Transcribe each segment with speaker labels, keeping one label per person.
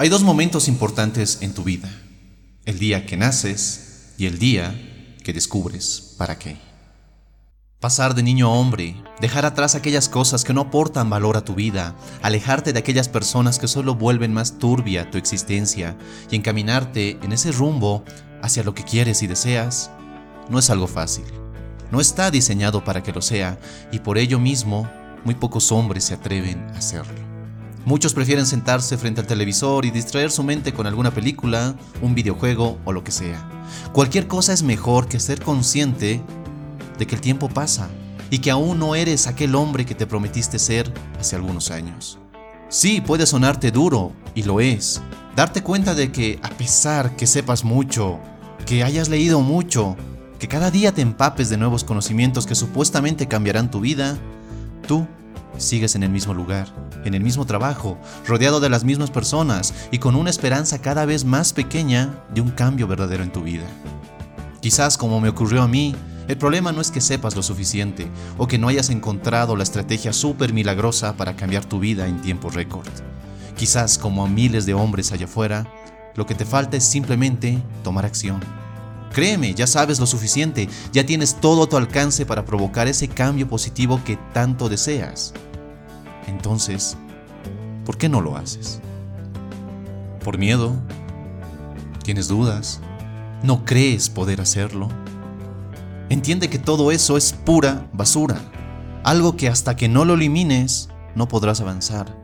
Speaker 1: Hay dos momentos importantes en tu vida, el día que naces y el día que descubres para qué. Pasar de niño a hombre, dejar atrás aquellas cosas que no aportan valor a tu vida, alejarte de aquellas personas que solo vuelven más turbia tu existencia y encaminarte en ese rumbo hacia lo que quieres y deseas, no es algo fácil. No está diseñado para que lo sea y por ello mismo muy pocos hombres se atreven a hacerlo. Muchos prefieren sentarse frente al televisor y distraer su mente con alguna película, un videojuego o lo que sea. Cualquier cosa es mejor que ser consciente de que el tiempo pasa y que aún no eres aquel hombre que te prometiste ser hace algunos años. Sí, puede sonarte duro, y lo es. Darte cuenta de que a pesar que sepas mucho, que hayas leído mucho, que cada día te empapes de nuevos conocimientos que supuestamente cambiarán tu vida, tú sigues en el mismo lugar, en el mismo trabajo, rodeado de las mismas personas y con una esperanza cada vez más pequeña de un cambio verdadero en tu vida. Quizás como me ocurrió a mí, el problema no es que sepas lo suficiente o que no hayas encontrado la estrategia súper milagrosa para cambiar tu vida en tiempo récord. Quizás como a miles de hombres allá afuera, lo que te falta es simplemente tomar acción. Créeme, ya sabes lo suficiente, ya tienes todo a tu alcance para provocar ese cambio positivo que tanto deseas. Entonces, ¿por qué no lo haces? ¿Por miedo? ¿Tienes dudas? ¿No crees poder hacerlo? Entiende que todo eso es pura basura, algo que hasta que no lo elimines no podrás avanzar.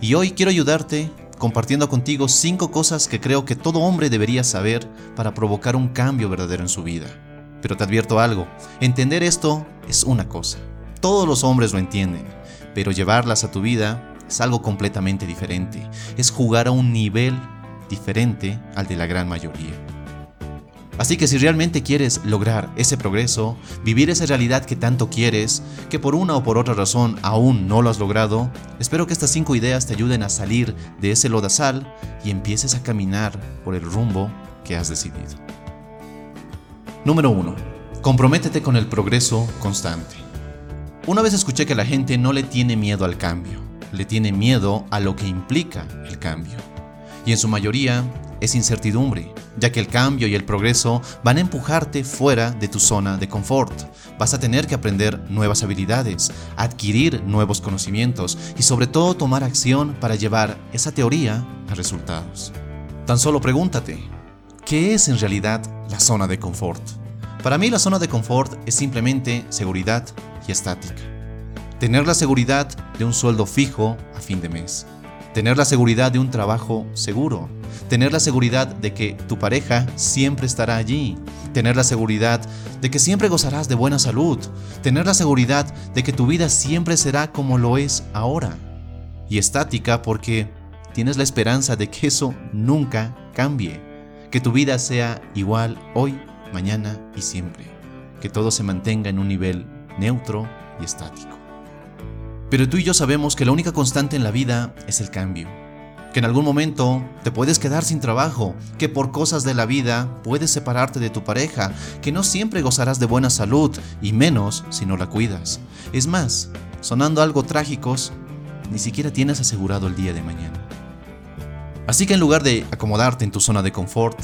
Speaker 1: Y hoy quiero ayudarte compartiendo contigo cinco cosas que creo que todo hombre debería saber para provocar un cambio verdadero en su vida. Pero te advierto algo, entender esto es una cosa. Todos los hombres lo entienden, pero llevarlas a tu vida es algo completamente diferente. Es jugar a un nivel diferente al de la gran mayoría. Así que si realmente quieres lograr ese progreso, vivir esa realidad que tanto quieres, que por una o por otra razón aún no lo has logrado, espero que estas cinco ideas te ayuden a salir de ese lodazal y empieces a caminar por el rumbo que has decidido. Número 1. Comprométete con el progreso constante. Una vez escuché que la gente no le tiene miedo al cambio, le tiene miedo a lo que implica el cambio. Y en su mayoría es incertidumbre, ya que el cambio y el progreso van a empujarte fuera de tu zona de confort. Vas a tener que aprender nuevas habilidades, adquirir nuevos conocimientos y sobre todo tomar acción para llevar esa teoría a resultados. Tan solo pregúntate, ¿qué es en realidad la zona de confort? Para mí la zona de confort es simplemente seguridad y estática. Tener la seguridad de un sueldo fijo a fin de mes. Tener la seguridad de un trabajo seguro tener la seguridad de que tu pareja siempre estará allí, tener la seguridad de que siempre gozarás de buena salud, tener la seguridad de que tu vida siempre será como lo es ahora. Y estática porque tienes la esperanza de que eso nunca cambie, que tu vida sea igual hoy, mañana y siempre, que todo se mantenga en un nivel neutro y estático. Pero tú y yo sabemos que la única constante en la vida es el cambio que en algún momento te puedes quedar sin trabajo, que por cosas de la vida puedes separarte de tu pareja, que no siempre gozarás de buena salud y menos si no la cuidas. Es más, sonando algo trágicos, ni siquiera tienes asegurado el día de mañana. Así que en lugar de acomodarte en tu zona de confort,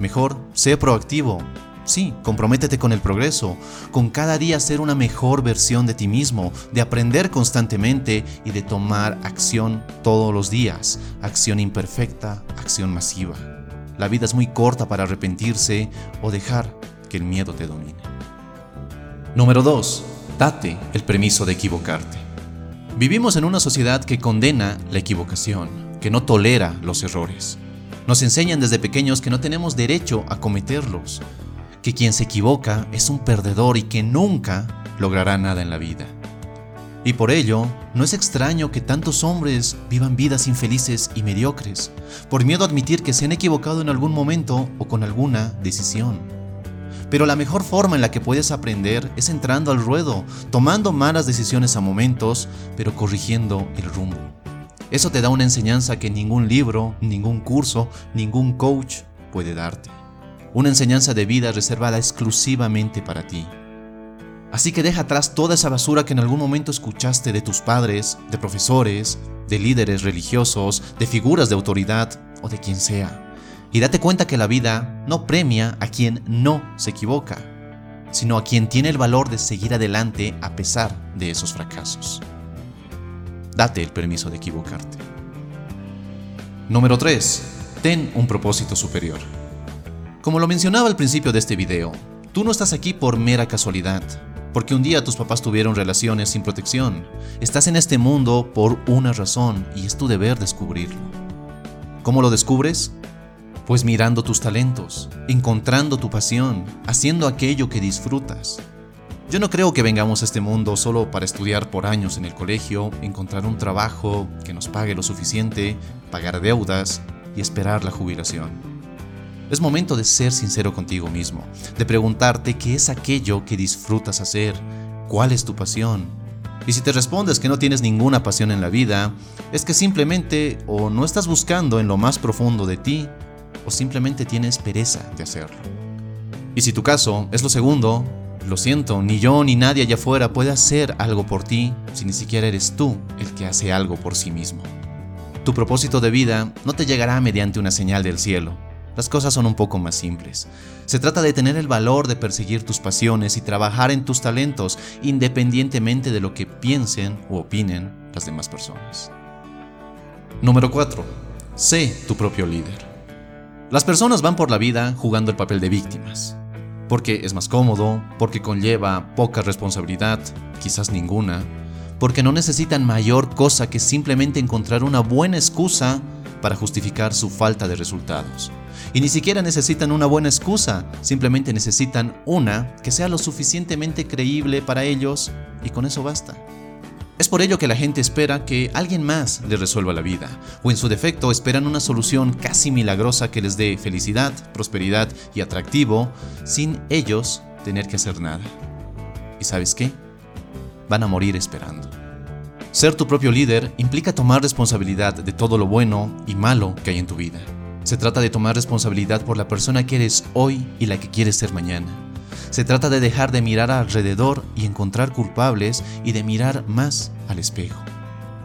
Speaker 1: mejor sé proactivo Sí, comprométete con el progreso, con cada día ser una mejor versión de ti mismo, de aprender constantemente y de tomar acción todos los días, acción imperfecta, acción masiva. La vida es muy corta para arrepentirse o dejar que el miedo te domine. Número 2. Date el permiso de equivocarte. Vivimos en una sociedad que condena la equivocación, que no tolera los errores. Nos enseñan desde pequeños que no tenemos derecho a cometerlos, que quien se equivoca es un perdedor y que nunca logrará nada en la vida. Y por ello, no es extraño que tantos hombres vivan vidas infelices y mediocres, por miedo a admitir que se han equivocado en algún momento o con alguna decisión. Pero la mejor forma en la que puedes aprender es entrando al ruedo, tomando malas decisiones a momentos, pero corrigiendo el rumbo. Eso te da una enseñanza que ningún libro, ningún curso, ningún coach puede darte una enseñanza de vida reservada exclusivamente para ti. Así que deja atrás toda esa basura que en algún momento escuchaste de tus padres, de profesores, de líderes religiosos, de figuras de autoridad o de quien sea. Y date cuenta que la vida no premia a quien no se equivoca, sino a quien tiene el valor de seguir adelante a pesar de esos fracasos. Date el permiso de equivocarte. Número 3. Ten un propósito superior. Como lo mencionaba al principio de este video, tú no estás aquí por mera casualidad, porque un día tus papás tuvieron relaciones sin protección. Estás en este mundo por una razón y es tu deber descubrirlo. ¿Cómo lo descubres? Pues mirando tus talentos, encontrando tu pasión, haciendo aquello que disfrutas. Yo no creo que vengamos a este mundo solo para estudiar por años en el colegio, encontrar un trabajo que nos pague lo suficiente, pagar deudas y esperar la jubilación. Es momento de ser sincero contigo mismo, de preguntarte qué es aquello que disfrutas hacer, cuál es tu pasión. Y si te respondes que no tienes ninguna pasión en la vida, es que simplemente o no estás buscando en lo más profundo de ti, o simplemente tienes pereza de hacerlo. Y si tu caso es lo segundo, lo siento, ni yo ni nadie allá afuera puede hacer algo por ti si ni siquiera eres tú el que hace algo por sí mismo. Tu propósito de vida no te llegará mediante una señal del cielo, las cosas son un poco más simples. Se trata de tener el valor de perseguir tus pasiones y trabajar en tus talentos independientemente de lo que piensen o opinen las demás personas. Número 4. Sé tu propio líder. Las personas van por la vida jugando el papel de víctimas. Porque es más cómodo, porque conlleva poca responsabilidad, quizás ninguna, porque no necesitan mayor cosa que simplemente encontrar una buena excusa para justificar su falta de resultados. Y ni siquiera necesitan una buena excusa, simplemente necesitan una que sea lo suficientemente creíble para ellos y con eso basta. Es por ello que la gente espera que alguien más les resuelva la vida, o en su defecto esperan una solución casi milagrosa que les dé felicidad, prosperidad y atractivo, sin ellos tener que hacer nada. ¿Y sabes qué? Van a morir esperando. Ser tu propio líder implica tomar responsabilidad de todo lo bueno y malo que hay en tu vida. Se trata de tomar responsabilidad por la persona que eres hoy y la que quieres ser mañana. Se trata de dejar de mirar alrededor y encontrar culpables y de mirar más al espejo.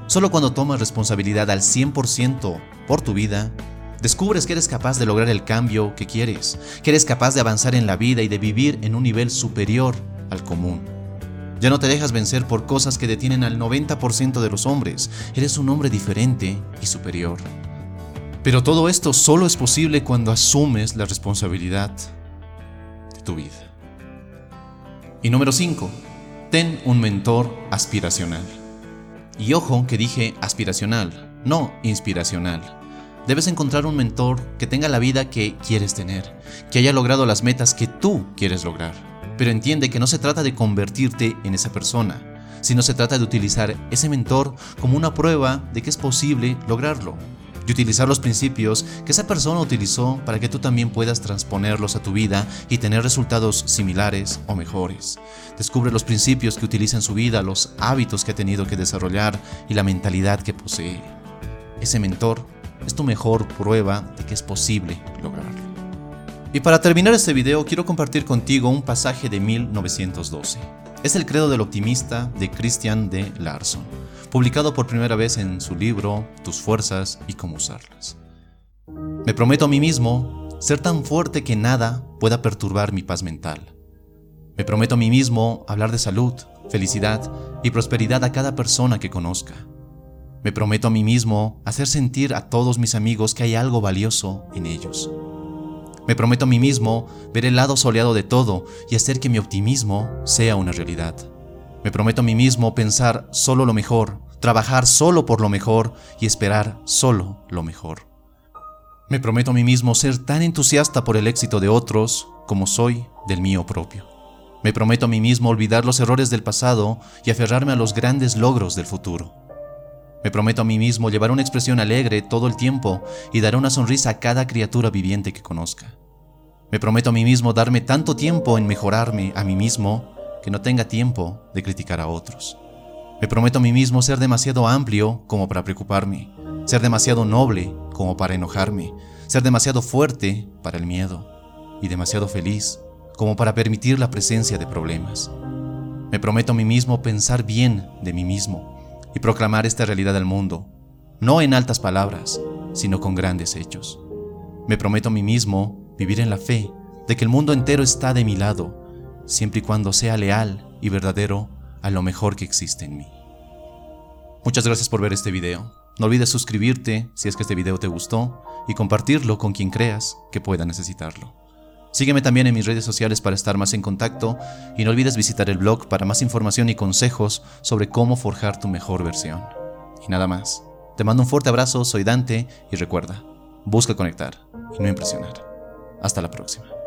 Speaker 1: Solo cuando tomas responsabilidad al 100% por tu vida, descubres que eres capaz de lograr el cambio que quieres, que eres capaz de avanzar en la vida y de vivir en un nivel superior al común. Ya no te dejas vencer por cosas que detienen al 90% de los hombres. Eres un hombre diferente y superior. Pero todo esto solo es posible cuando asumes la responsabilidad de tu vida. Y número 5. Ten un mentor aspiracional. Y ojo que dije aspiracional, no inspiracional. Debes encontrar un mentor que tenga la vida que quieres tener, que haya logrado las metas que tú quieres lograr. Pero entiende que no se trata de convertirte en esa persona, sino se trata de utilizar ese mentor como una prueba de que es posible lograrlo y utilizar los principios que esa persona utilizó para que tú también puedas transponerlos a tu vida y tener resultados similares o mejores. Descubre los principios que utiliza en su vida, los hábitos que ha tenido que desarrollar y la mentalidad que posee. Ese mentor es tu mejor prueba de que es posible lograrlo. Y para terminar este video quiero compartir contigo un pasaje de 1912. Es el credo del optimista de Christian de Larson publicado por primera vez en su libro Tus fuerzas y cómo usarlas. Me prometo a mí mismo ser tan fuerte que nada pueda perturbar mi paz mental. Me prometo a mí mismo hablar de salud, felicidad y prosperidad a cada persona que conozca. Me prometo a mí mismo hacer sentir a todos mis amigos que hay algo valioso en ellos. Me prometo a mí mismo ver el lado soleado de todo y hacer que mi optimismo sea una realidad. Me prometo a mí mismo pensar solo lo mejor, trabajar solo por lo mejor y esperar solo lo mejor. Me prometo a mí mismo ser tan entusiasta por el éxito de otros como soy del mío propio. Me prometo a mí mismo olvidar los errores del pasado y aferrarme a los grandes logros del futuro. Me prometo a mí mismo llevar una expresión alegre todo el tiempo y dar una sonrisa a cada criatura viviente que conozca. Me prometo a mí mismo darme tanto tiempo en mejorarme a mí mismo que no tenga tiempo de criticar a otros. Me prometo a mí mismo ser demasiado amplio como para preocuparme, ser demasiado noble como para enojarme, ser demasiado fuerte para el miedo y demasiado feliz como para permitir la presencia de problemas. Me prometo a mí mismo pensar bien de mí mismo y proclamar esta realidad al mundo, no en altas palabras, sino con grandes hechos. Me prometo a mí mismo vivir en la fe de que el mundo entero está de mi lado, siempre y cuando sea leal y verdadero a lo mejor que existe en mí. Muchas gracias por ver este video. No olvides suscribirte si es que este video te gustó y compartirlo con quien creas que pueda necesitarlo. Sígueme también en mis redes sociales para estar más en contacto y no olvides visitar el blog para más información y consejos sobre cómo forjar tu mejor versión. Y nada más. Te mando un fuerte abrazo, soy Dante y recuerda, busca conectar y no impresionar. Hasta la próxima.